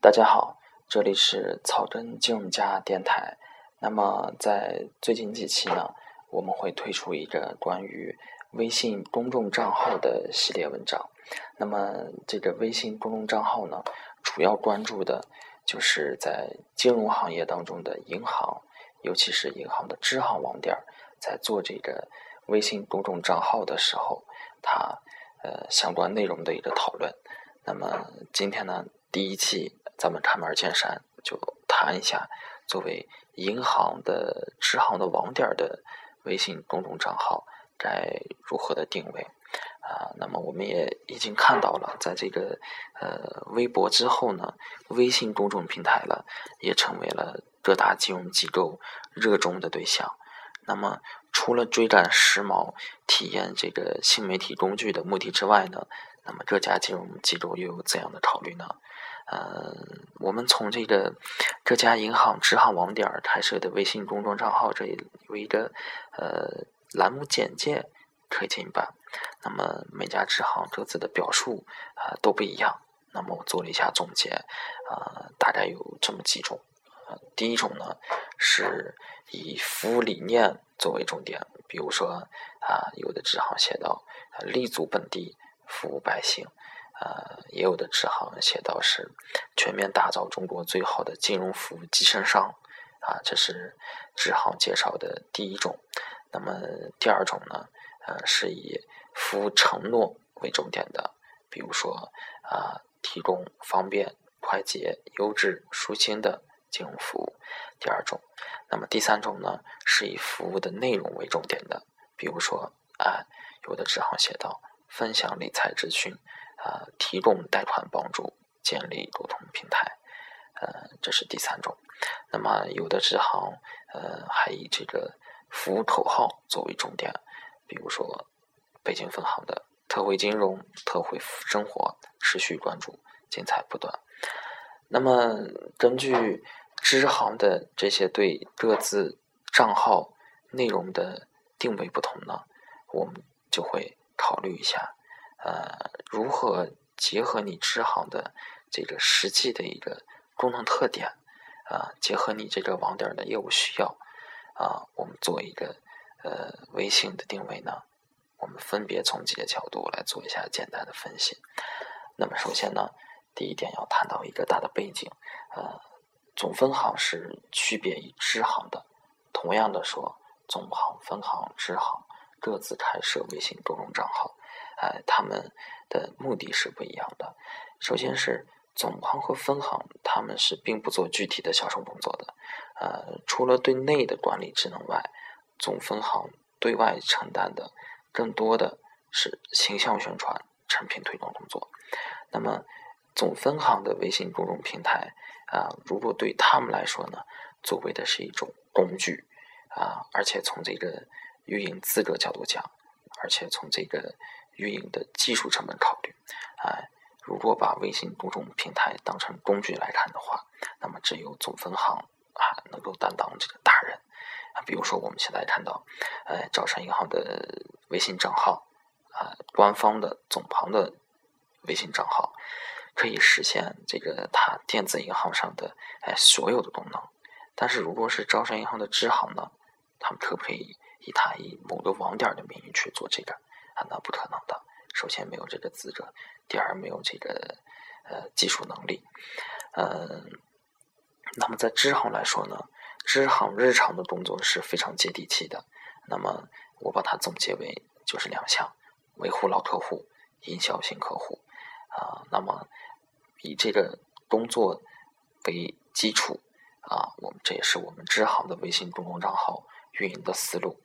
大家好，这里是草根金融家电台。那么在最近几期呢，我们会推出一个关于微信公众账号的系列文章。那么这个微信公众账号呢，主要关注的就是在金融行业当中的银行，尤其是银行的支行网点，在做这个微信公众账号的时候，它呃相关内容的一个讨论。那么今天呢，第一期。咱们开门见山，就谈一下作为银行的支行的网点的微信公众账号该如何的定位啊？那么我们也已经看到了，在这个呃微博之后呢，微信公众平台了也成为了各大金融机构热衷的对象。那么除了追赶时髦、体验这个新媒体工具的目的之外呢，那么各家金融机构又有怎样的考虑呢？呃，我们从这个这家银行支行网点开设的微信公众账号这里有一个呃栏目简介可以进版。那么每家支行各自的表述啊都不一样。那么我做了一下总结，啊，大概有这么几种。第一种呢是以服务理念作为重点，比如说啊，有的支行写到立足本地，服务百姓。呃，也有的支行写到是全面打造中国最好的金融服务集成商，啊，这是支行介绍的第一种。那么第二种呢，呃，是以服务承诺为重点的，比如说啊，提供方便、快捷、优质、舒心的金融服务。第二种，那么第三种呢，是以服务的内容为重点的，比如说啊，有的支行写到分享理财资讯。啊，提供贷款帮助，建立沟通平台，呃，这是第三种。那么有的支行，呃，还以这个服务口号作为重点，比如说北京分行的特惠金融、特惠生活，持续关注，精彩不断。那么根据支行的这些对各自账号内容的定位不同呢，我们就会考虑一下。呃，如何结合你支行的这个实际的一个功能特点啊，结合你这个网点的业务需要啊，我们做一个呃微信的定位呢？我们分别从几个角度来做一下简单的分析。那么首先呢，第一点要谈到一个大的背景，呃，总分行是区别于支行的。同样的说，总行、分行、支行各自开设微信公众账号。哎，他们的目的是不一样的。首先是总行和分行，他们是并不做具体的销售工作的。呃，除了对内的管理职能外，总分行对外承担的更多的是形象宣传、产品推广工作。那么，总分行的微信公众平台啊，如果对他们来说呢，作为的是一种工具啊，而且从这个运营资格角度讲，而且从这个。运营的技术成本考虑，哎，如果把微信公众平台当成工具来看的话，那么只有总分行啊能够担当这个大任啊。比如说我们现在看到，呃，招商银行的微信账号啊，官方的总行的微信账号，可以实现这个它电子银行上的哎所有的功能。但是如果是招商银行的支行呢，他们可不可以以它以某个网点的名义去做这个？那不可能的。首先没有这个资格，第二没有这个呃技术能力。嗯，那么在支行来说呢，支行日常的工作是非常接地气的。那么我把它总结为就是两项：维护老客户，营销新客户。啊，那么以这个工作为基础啊，我们这也是我们支行的微信公众账号运营的思路。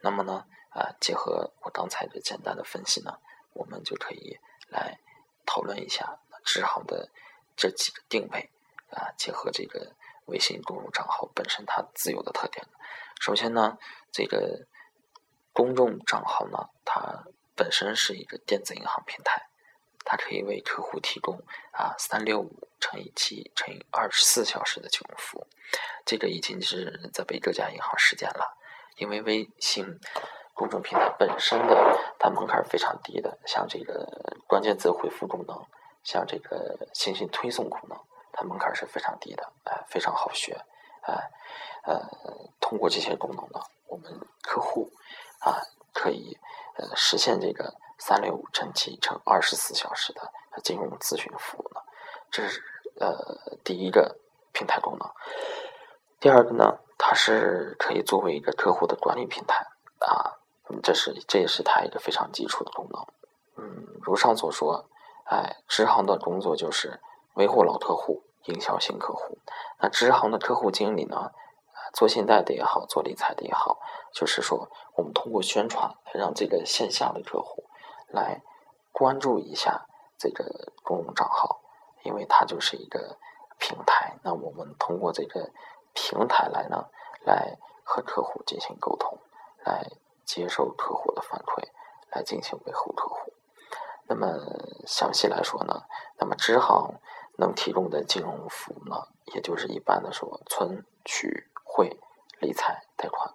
那么呢？啊，结合我刚才的简单的分析呢，我们就可以来讨论一下支行的这几个定位啊，结合这个微信公众账号本身它自有的特点。首先呢，这个公众账号呢，它本身是一个电子银行平台，它可以为客户提供啊三六五乘以七乘以二十四小时的金融服务。这个已经是在被各家银行实践了，因为微信。公众平台本身的它门槛非常低的，像这个关键词回复功能，像这个信息推送功能，它门槛是非常低的，哎，非常好学，哎，呃，通过这些功能呢，我们客户啊可以呃实现这个三六五乘七乘二十四小时的金融咨询服务呢，这是呃第一个平台功能。第二个呢，它是可以作为一个客户的管理平台啊，这是这也是它一个非常基础的功能。嗯，如上所说，哎，支行的工作就是维护老客户。营销新客户，那支行的客户经理呢？做信贷的也好，做理财的也好，就是说，我们通过宣传，让这个线下的客户来关注一下这个公众账号，因为它就是一个平台。那我们通过这个平台来呢，来和客户进行沟通，来接受客户的反馈，来进行维护客户。那么详细来说呢，那么支行。能提供的金融服务呢，也就是一般的说存取汇理财贷款，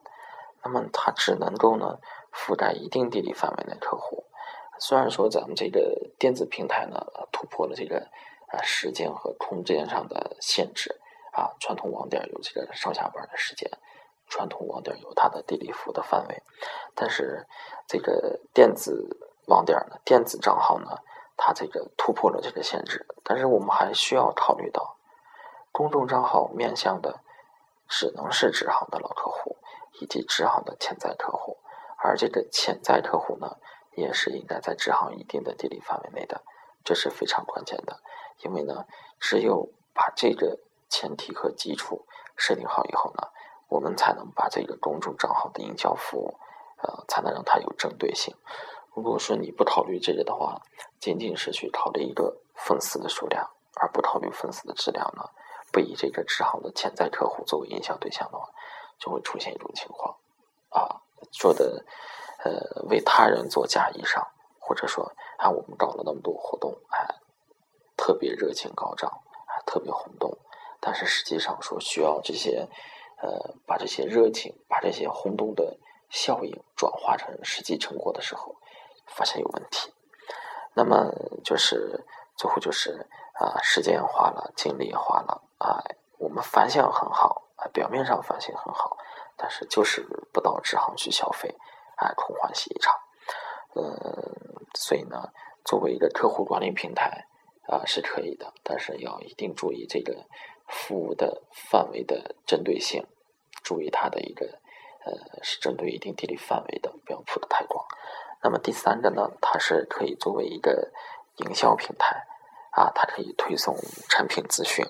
那么它只能够呢覆盖一定地理范围内客户。虽然说咱们这个电子平台呢突破了这个啊时间和空间上的限制啊，传统网点有这个上下班的时间，传统网点有它的地理服务的范围，但是这个电子网点呢，电子账号呢。它这个突破了这个限制，但是我们还需要考虑到，公众账号面向的只能是支行的老客户以及支行的潜在客户，而这个潜在客户呢，也是应该在支行一定的地理范围内的，这是非常关键的。因为呢，只有把这个前提和基础设定好以后呢，我们才能把这个公众账号的营销服务，呃，才能让它有针对性。如果说你不考虑这个的话，仅仅是去考虑一个粉丝的数量，而不考虑粉丝的质量呢？不以这个支行的潜在客户作为营销对象的话，就会出现一种情况啊，说的呃为他人做嫁衣裳，或者说啊我们搞了那么多活动，哎，特别热情高涨，啊特别轰动，但是实际上说需要这些呃把这些热情、把这些轰动的效应转化成实际成果的时候。发现有问题，那么就是最后就是啊，时间也花了，精力也花了啊。我们反响很好啊，表面上反响很好，但是就是不到支行去消费，啊，空欢喜一场。嗯，所以呢，作为一个客户管理平台啊是可以的，但是要一定注意这个服务的范围的针对性，注意它的一个呃是针对一定地理范围的，不要铺的太广。那么第三个呢，它是可以作为一个营销平台，啊，它可以推送产品资讯，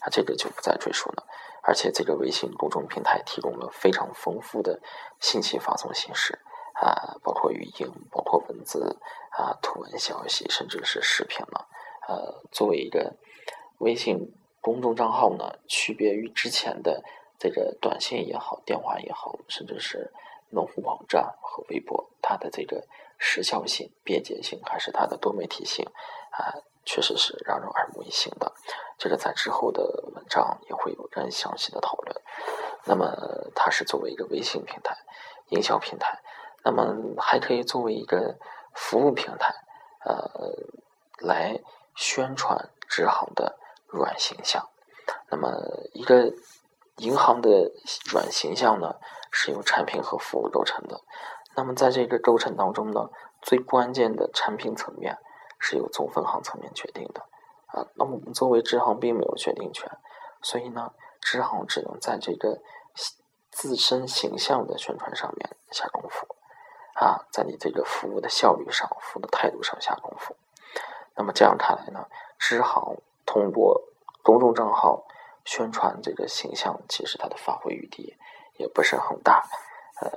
啊，这个就不再赘述了。而且这个微信公众平台提供了非常丰富的信息发送形式，啊，包括语音，包括文字，啊，图文消息，甚至是视频了。呃，作为一个微信公众账号呢，区别于之前的这个短信也好，电话也好，甚至是。农户网站和微博，它的这个时效性、便捷性，还是它的多媒体性，啊，确实是让人耳目一新的。这个在之后的文章也会有更详细的讨论。那么，它是作为一个微信平台、营销平台，那么还可以作为一个服务平台，呃，来宣传支行的软形象。那么，一个银行的软形象呢？是由产品和服务构成的。那么在这个构成当中呢，最关键的产品层面是由总分行层面决定的啊。那么我们作为支行并没有决定权，所以呢，支行只能在这个自身形象的宣传上面下功夫啊，在你这个服务的效率上、服务的态度上下功夫。那么这样看来呢，支行通过公众账号宣传这个形象，其实它的发挥余地。也不是很大，呃，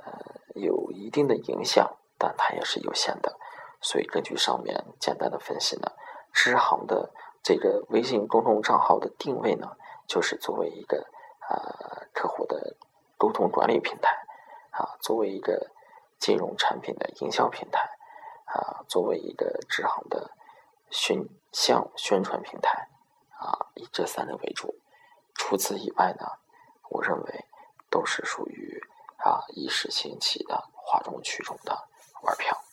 有一定的影响，但它也是有限的。所以根据上面简单的分析呢，支行的这个微信公众账号的定位呢，就是作为一个啊客户的沟通管理平台，啊，作为一个金融产品的营销平台，啊，作为一个支行的形象宣传平台，啊，以这三类为主。除此以外呢，我认为。都是属于啊一时兴起的哗众取宠的玩票。